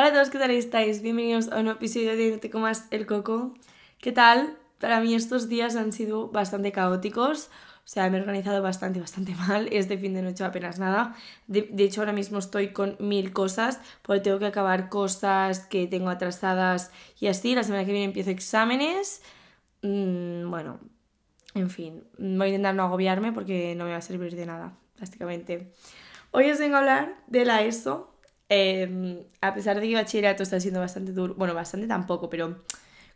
Hola a todos, ¿qué tal estáis? Bienvenidos a un episodio de Te comas el coco. ¿Qué tal? Para mí estos días han sido bastante caóticos. O sea, me he organizado bastante, bastante mal. Este fin de noche apenas nada. De, hecho, ahora mismo estoy con mil cosas porque tengo que acabar cosas que tengo atrasadas y así. La semana que viene empiezo exámenes. Mm, bueno, en fin, voy a intentar no agobiarme porque no me va a servir de nada, básicamente. Hoy os vengo a hablar de la ESO, Em, a pesar de que bachillerato está siendo bastante duro, bueno, bastante tampoco, pero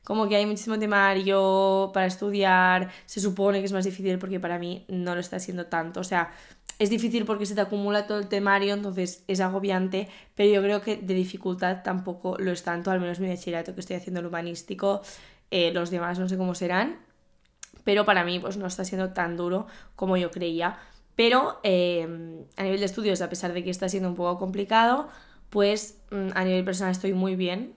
como que hay muchísimo temario para estudiar, se supone que es más difícil porque para mí no lo está siendo tanto, o sea, es difícil porque se te acumula todo el temario, entonces es agobiante, pero yo creo que de dificultad tampoco lo es tanto, al menos mi bachillerato que estoy haciendo el humanístico, eh, los demás no sé cómo serán, pero para mí pues no está siendo tan duro como yo creía. Pero em, a nivel de estudios, a pesar de que está siendo un poco complicado, pues mm, a nivel personal estoy muy bien.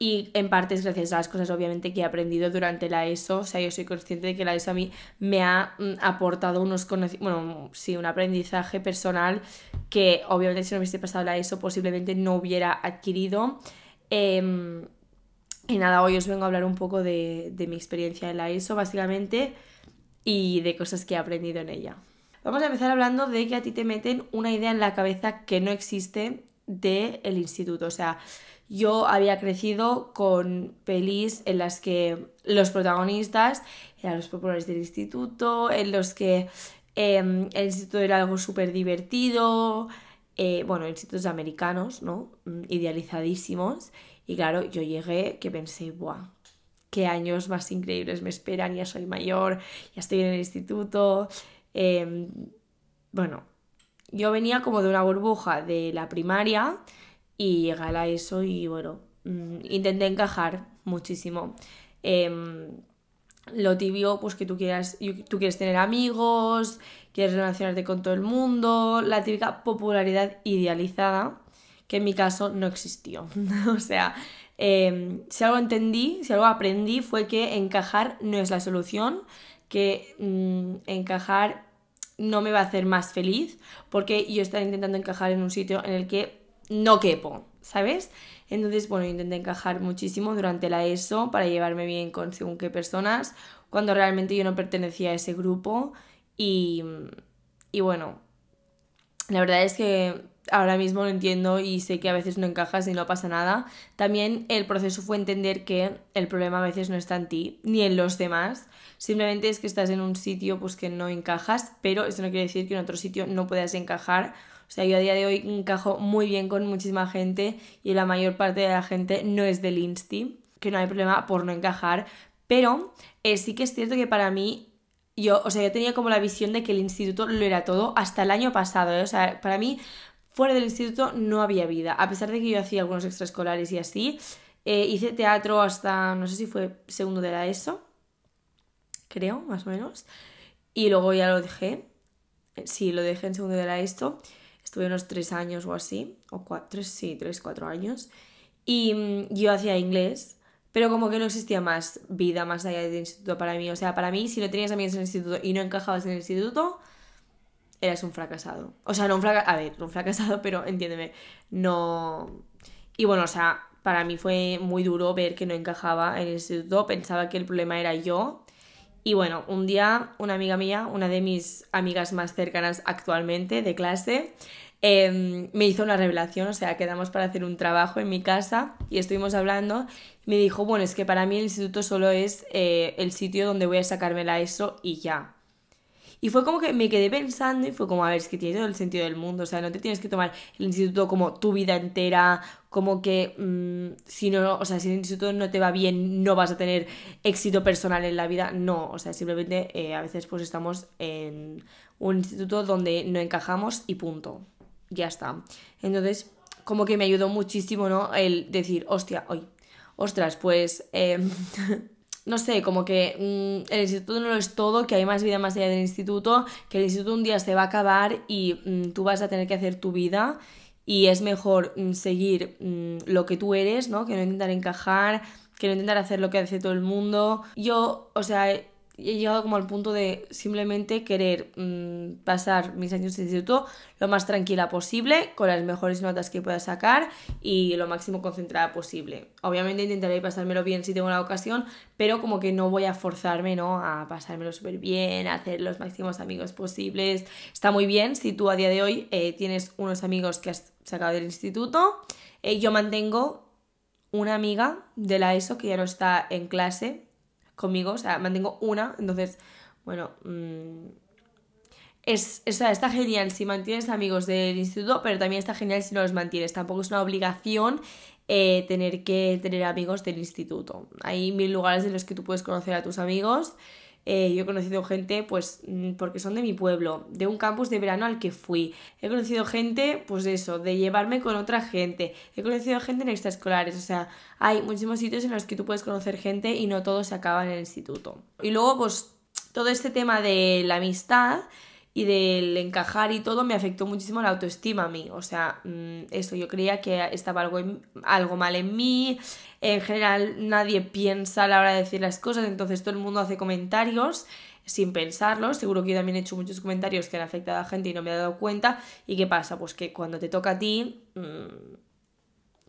Y en parte es gracias a las cosas, obviamente, que he aprendido durante la ESO. O sea, yo soy consciente de que la ESO a mí me ha mm, aportado unos conocimientos, bueno, sí, un aprendizaje personal que obviamente si no hubiese pasado la ESO posiblemente no hubiera adquirido. Em, y nada, hoy os vengo a hablar un poco de, de mi experiencia en la ESO, básicamente, y de cosas que he aprendido en ella. Vamos a empezar hablando de que a ti te meten una idea en la cabeza que no existe del el instituto. O sea, yo había crecido con pelis en las que los protagonistas eran los populares del instituto, en los que em, el instituto era algo súper divertido, eh, bueno, institutos americanos, ¿no? Mm, idealizadísimos. Y claro, yo llegué que pensé, ¡buah! qué años más increíbles me esperan, ya soy mayor, ya estoy en el instituto, Em, bueno, yo venía como de una burbuja de la primaria y llegué a ESO y bueno, mm, intenté encajar muchísimo. Em, lo tibio, pues que tú quieras, tú quieres tener amigos, quieres relacionarte con todo el mundo, la típica popularidad idealizada, que en mi caso no existió. o sea, em, si algo entendí, si algo aprendí fue que encajar no es la solución, que mm, encajar no me va a hacer más feliz porque yo estaba intentando encajar en un sitio en el que no quepo, ¿sabes? Entonces, bueno, intenté encajar muchísimo durante la ESO para llevarme bien con según qué personas, cuando realmente yo no pertenecía a ese grupo y, y bueno, la verdad es que ahora mismo lo entiendo y sé que a veces no encajas y no pasa nada. También el proceso fue entender que el problema a veces no está en ti ni en los demás. Simplemente es que estás en un sitio pues que no encajas, pero eso no quiere decir que en otro sitio no puedas encajar. O sea, yo a día de hoy encajo muy bien con muchísima gente y la mayor parte de la gente no es del Insti, que no hay problema por no encajar, pero eh, sí que es cierto que para mí yo, o sea, yo tenía como la visión de que el instituto lo era todo hasta el año pasado, ¿eh? o sea, para mí fuera del instituto no había vida, a pesar de que yo hacía algunos extraescolares y así, eh, hice teatro hasta, no sé si fue segundo de la ESO, creo, más o menos, y luego ya lo dejé, eh, sí, lo dejé en segundo de la ESO, estuve unos tres años o así, o cuatro, sí, tres, cuatro años, y mm, yo hacía inglés, pero como que no existía más vida más allá del instituto para mí. O sea, para mí, si no tenías amigos en el instituto y no encajabas en el instituto, eras un fracasado. O sea, no un fracasado, a ver, un fracasado, pero entiéndeme, no... Y bueno, o sea, para mí fue muy duro ver que no encajaba en el instituto, pensaba que el problema era yo. Y bueno, un día una amiga mía, una de mis amigas más cercanas actualmente de clase, Em, me hizo una revelación, o sea, quedamos para hacer un trabajo en mi casa y estuvimos hablando. Me dijo, bueno, es que para mí el instituto solo es eh, el sitio donde voy a sacarme la ESO y ya. Y fue como que me quedé pensando y fue como, a ver, es que tiene todo el sentido del mundo, o sea, no te tienes que tomar el instituto como tu vida entera, como que mm, si no, o sea, si el instituto no te va bien, no vas a tener éxito personal en la vida, no, o sea, simplemente eh, a veces pues estamos en un instituto donde no encajamos y punto ya está. Entonces, como que me ayudó muchísimo, ¿no? El decir, hostia, hoy, ostras, pues, em, no sé, como que mm, el instituto no lo es todo, que hay más vida más allá del instituto, que el instituto un día se va a acabar y mm, tú vas a tener que hacer tu vida y es mejor mm, seguir lo que tú eres, ¿no? Que no intentar encajar, que no intentar hacer lo que hace todo el mundo. Yo, o sea, he llegado como al punto de simplemente querer mm, pasar mis años de instituto lo más tranquila posible, con las mejores notas que pueda sacar y lo máximo concentrada posible. Obviamente intentaré pasármelo bien si tengo la ocasión, pero como que no voy a forzarme, ¿no? A pasármelo súper bien, a hacer los máximos amigos posibles. Está muy bien si tú a día de hoy eh, tienes unos amigos que has sacado del instituto. Eh, yo mantengo una amiga de la ESO que ya no está en clase conmigo, o sea, mantengo una, entonces, bueno, mm, es, o sea, está genial si mantienes amigos del instituto, pero también está genial si no los mantienes, tampoco es una obligación eh, tener que tener amigos del instituto. Hay mil lugares en los que tú puedes conocer a tus amigos eh, yo he conocido gente, pues, mm, porque son de mi pueblo, de un campus de verano al que fui. He conocido gente, pues eso, de llevarme con otra gente. He conocido gente en extraescolares, o sea, hay muchísimos sitios en los que tú puedes conocer gente y no todo se acaba en el instituto. Y luego, pues, todo este tema de la amistad y del encajar y todo me afectó muchísimo la autoestima a mí. O sea, mm, eso, yo creía que estaba algo, algo mal en mí. En general, nadie piensa a la hora de decir las cosas, entonces todo el mundo hace comentarios sin pensarlo. Seguro que yo también he hecho muchos comentarios que han afectado a gente y no me he dado cuenta. ¿Y qué pasa? Pues que cuando te toca a ti. Mm,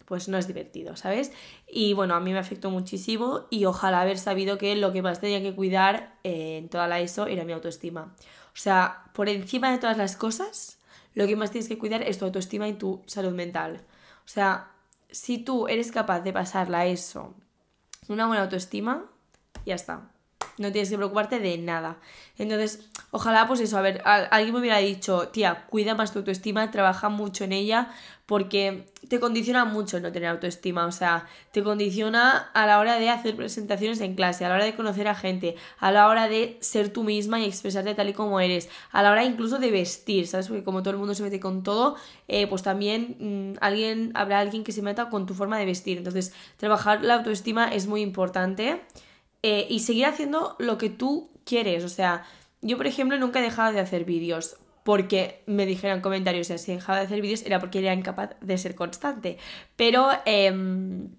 pues no es divertido, ¿sabes? Y bueno, a mí me afectó muchísimo y ojalá haber sabido que lo que más tenía que cuidar eh, en toda la ESO era mi autoestima. O sea, por encima de todas las cosas, lo que más tienes que cuidar es tu autoestima y tu salud mental. O sea, si tú eres capaz de pasarla a eso, una buena autoestima, ya está. No tienes que preocuparte de nada. Entonces, ojalá, pues eso, a ver, alguien me hubiera dicho, tía, cuida más tu autoestima, trabaja mucho en ella, porque te condiciona mucho no tener autoestima, o sea, te condiciona a la hora de hacer presentaciones en clase, a la hora de conocer a gente, a la hora de ser tú misma y expresarte tal y como eres, a la hora incluso de vestir, ¿sabes? Porque como todo el mundo se mete con todo, eh, pues también mm, alguien, habrá alguien que se meta con tu forma de vestir. Entonces, trabajar la autoestima es muy importante eh, y seguir haciendo lo que tú quieres, o sea, yo por ejemplo nunca he dejado de hacer vídeos porque me dijeron comentarios, sea, si dejaba de hacer vídeos era porque era incapaz de ser constante. Pero, em,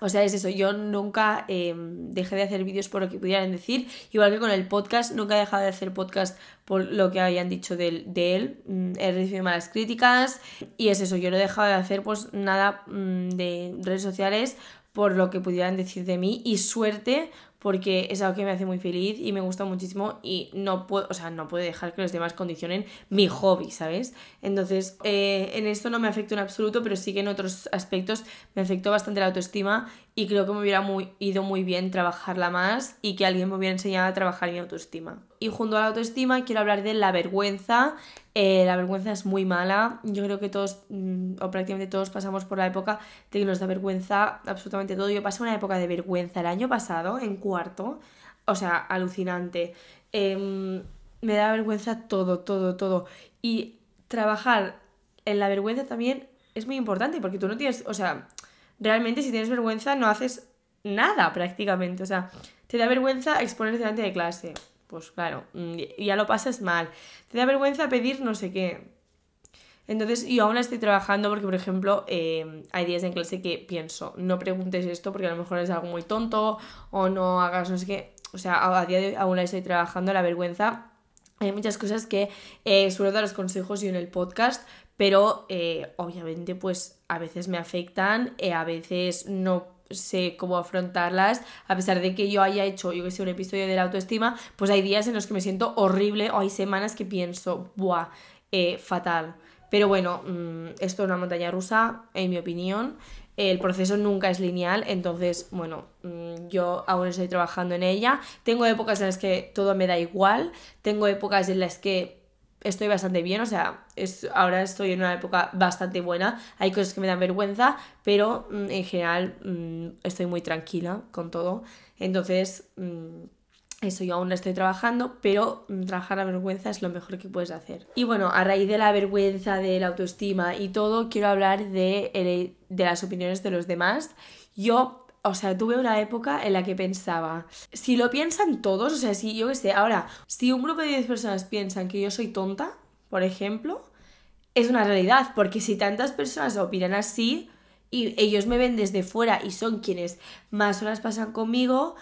o sea, es eso, yo nunca em, dejé de hacer vídeos por lo que pudieran decir, igual que con el podcast, nunca he dejado de hacer podcast por lo que habían dicho de, de él, mm, he recibido malas críticas y es eso, yo no he dejado de hacer pues nada mm, de redes sociales por lo que pudieran decir de mí. Y suerte porque es algo que me hace muy feliz y me gusta muchísimo y no puedo, o sea, no puedo dejar que los demás condicionen mi hobby, ¿sabes? Entonces, eh, en esto no me afectó en absoluto, pero sí que en otros aspectos me afectó bastante la autoestima y creo que me hubiera muy, ido muy bien trabajarla más y que alguien me hubiera enseñado a trabajar mi autoestima. Y junto a la autoestima quiero hablar de la vergüenza. Eh, la vergüenza es muy mala. Yo creo que todos, mm, o prácticamente todos, pasamos por la época de que nos da vergüenza absolutamente todo. Yo pasé una época de vergüenza el año pasado, en cuarto. O sea, alucinante. Em, me da vergüenza todo, todo, todo. Y trabajar en la vergüenza también es muy importante porque tú no tienes, o sea, realmente si tienes vergüenza no haces nada prácticamente. O sea, te da vergüenza exponerte delante de clase. Pues claro, mm, ya lo pasas mal. Te da vergüenza pedir no sé qué. Entonces, yo aún estoy trabajando porque, por ejemplo, em, hay días en clase que pienso, no preguntes esto porque a lo mejor es algo muy tonto o no hagas no sé qué. O sea, a día de hoy aún estoy trabajando, la vergüenza. Hay muchas cosas que eh, suelo dar los consejos yo en el podcast, pero eh, obviamente pues a veces me afectan, eh, a veces no sé cómo afrontarlas, a pesar de que yo haya hecho, yo que sé, un episodio de la autoestima, pues hay días en los que me siento horrible o hay semanas que pienso, buah, eh, fatal. Pero bueno, mm, esto es una montaña rusa, en mi opinión. El proceso nunca es lineal, entonces, bueno, mm, yo aún estoy trabajando en ella. Tengo épocas en las que todo me da igual, tengo épocas en las que estoy bastante bien, o sea, es, ahora estoy en una época bastante buena, hay cosas que me dan vergüenza, pero mm, en general mm, estoy muy tranquila con todo, entonces mm, eso yo aún no estoy trabajando, pero trabajar la vergüenza es lo mejor que puedes hacer. Y bueno, a raíz de la vergüenza, de la autoestima y todo, quiero hablar de, de las opiniones de los demás. Yo o sea, tuve una época en la que pensaba, si lo piensan todos, o sea, si yo qué sé, ahora, si un grupo de 10 personas piensan que yo soy tonta, por ejemplo, es una realidad, porque si tantas personas opinan así y ellos me ven desde fuera y son quienes más horas pasan conmigo,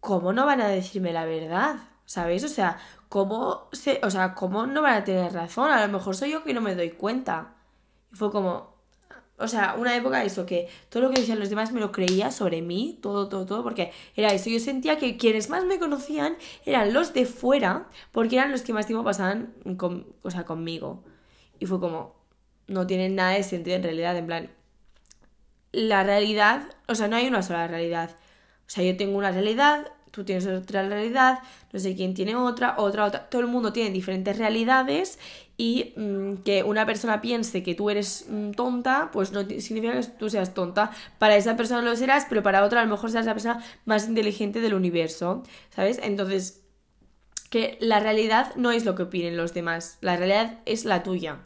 ¿cómo no van a decirme la verdad? ¿sabes? O sea, ¿cómo, se, o sea, ¿cómo no van a tener razón? A lo mejor soy yo que no me doy cuenta. Y fue como, o sea, una época eso, que todo lo que decían los demás me lo creía sobre mí, todo, todo, todo, porque era eso. Yo sentía que quienes más me conocían eran los de fuera, porque eran los que más tiempo pasaban con, o sea, conmigo. Y fue como, no tienen nada de sentido en realidad, en plan, la realidad, o sea, no hay una sola realidad. O sea, yo tengo una realidad, tú tienes otra realidad, no sé quién tiene otra, otra, otra. Todo el mundo tiene diferentes realidades y mm, que una persona piense que tú eres mm, tonta, pues no significa que tú seas tonta. Para esa persona lo serás, pero para otra a lo mejor serás la persona más inteligente del universo, ¿sabes? Entonces, que la realidad no es lo que opinen los demás, la realidad es la tuya.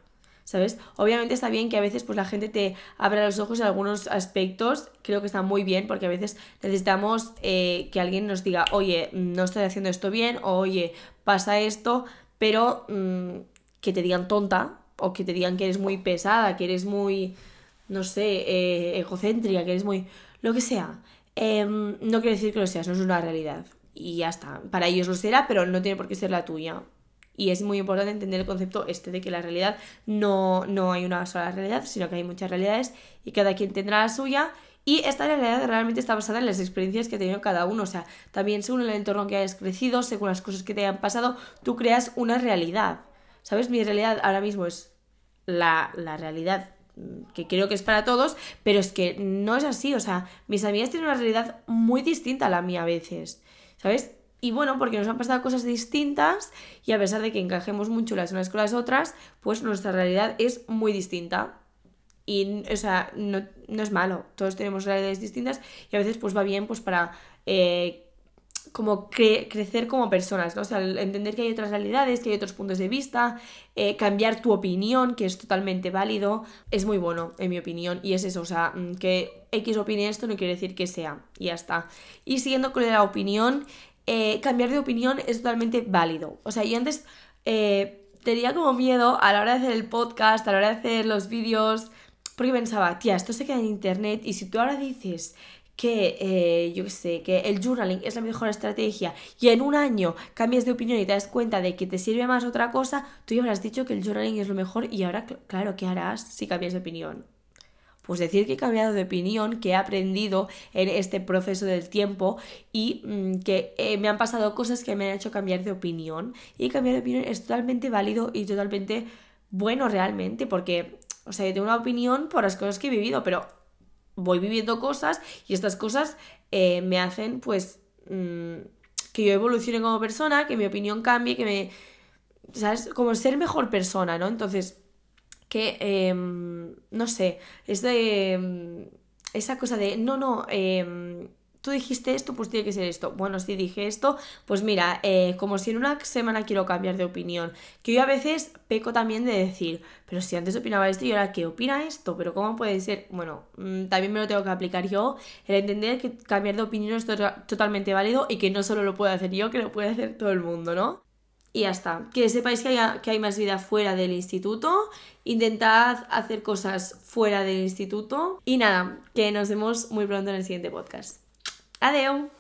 ¿sabes? Obviamente está bien que a veces pues la gente te abra los ojos en algunos aspectos, creo que está muy bien porque a veces necesitamos eh, que alguien nos diga, oye, no estoy haciendo esto bien, o oye, pasa esto, pero mm, que te digan tonta o que te digan que eres muy pesada, que eres muy, no sé, eh, egocéntrica, que eres muy... lo que sea. Em, no quiere decir que lo seas, no es una realidad. Y ya está. Para ellos lo será, pero no tiene por qué ser la tuya. Y es muy importante entender el concepto este de que la realidad no, no hay una sola realidad, sino que hay muchas realidades y cada quien tendrá la suya. Y esta realidad realmente está basada en las experiencias que ha tenido cada uno. O sea, también según el entorno que hayas crecido, según las cosas que te hayan pasado, tú creas una realidad. ¿Sabes? Mi realidad ahora mismo es la, la realidad que creo que es para todos, pero es que no es así. O sea, mis amigas tienen una realidad muy distinta a la mía a veces. ¿Sabes? Y bueno, porque nos han pasado cosas distintas y a pesar de que encajemos mucho las unas con las otras, pues nuestra realidad es muy distinta. Y, o sea, no, es malo. Todos tenemos realidades distintas y a veces pues va bien pues para eh, como crecer como personas, ¿no? O sea, entender que hay otras realidades, que hay otros puntos de vista, eh, cambiar tu opinión, que es totalmente válido, es muy bueno, en mi opinión. Y es eso, o sea, mm, que X opine esto no quiere decir que sea, y ya está. Y siguiendo con la opinión, eh, cambiar de opinión es totalmente válido. O sea, yo antes eh, tenía como miedo a la hora de hacer el podcast, a la hora de hacer los vídeos, porque pensaba, tía, esto se queda en internet y si tú ahora dices que, eh, yo qué sé, que el journaling es la mejor estrategia y en un año cambias de opinión y te das cuenta de que te sirve más otra cosa, tú ya habrás dicho que el journaling es lo mejor y ahora, claro, ¿qué harás si cambias de opinión? Pues decir que he cambiado de opinión, que he aprendido en este proceso del tiempo y mm, que eh, me han pasado cosas que me han hecho cambiar de opinión. Y cambiar de opinión es totalmente válido y totalmente bueno realmente, porque, o sea, yo tengo una opinión por las cosas que he vivido, pero voy viviendo cosas y estas cosas eh, me hacen, pues, mm, que yo evolucione como persona, que mi opinión cambie, que me... ¿Sabes? Como ser mejor persona, ¿no? Entonces que, em, no sé, es de em, esa cosa de, no, no, em, tú dijiste esto, pues tiene que ser esto. Bueno, si dije esto, pues mira, eh, como si en una semana quiero cambiar de opinión. Que yo a veces peco también de decir, pero si antes opinaba esto y ahora qué opina esto, pero ¿cómo puede ser? Bueno, mm, también me lo tengo que aplicar yo, el entender que cambiar de opinión es totalmente válido y que no solo lo puedo hacer yo, que lo puede hacer todo el mundo, ¿no? Y ya está. Que sepáis que hay, que hay más vida fuera del instituto. Intentad hacer cosas fuera del instituto. Y nada, que nos vemos muy pronto en el siguiente podcast. Adiós.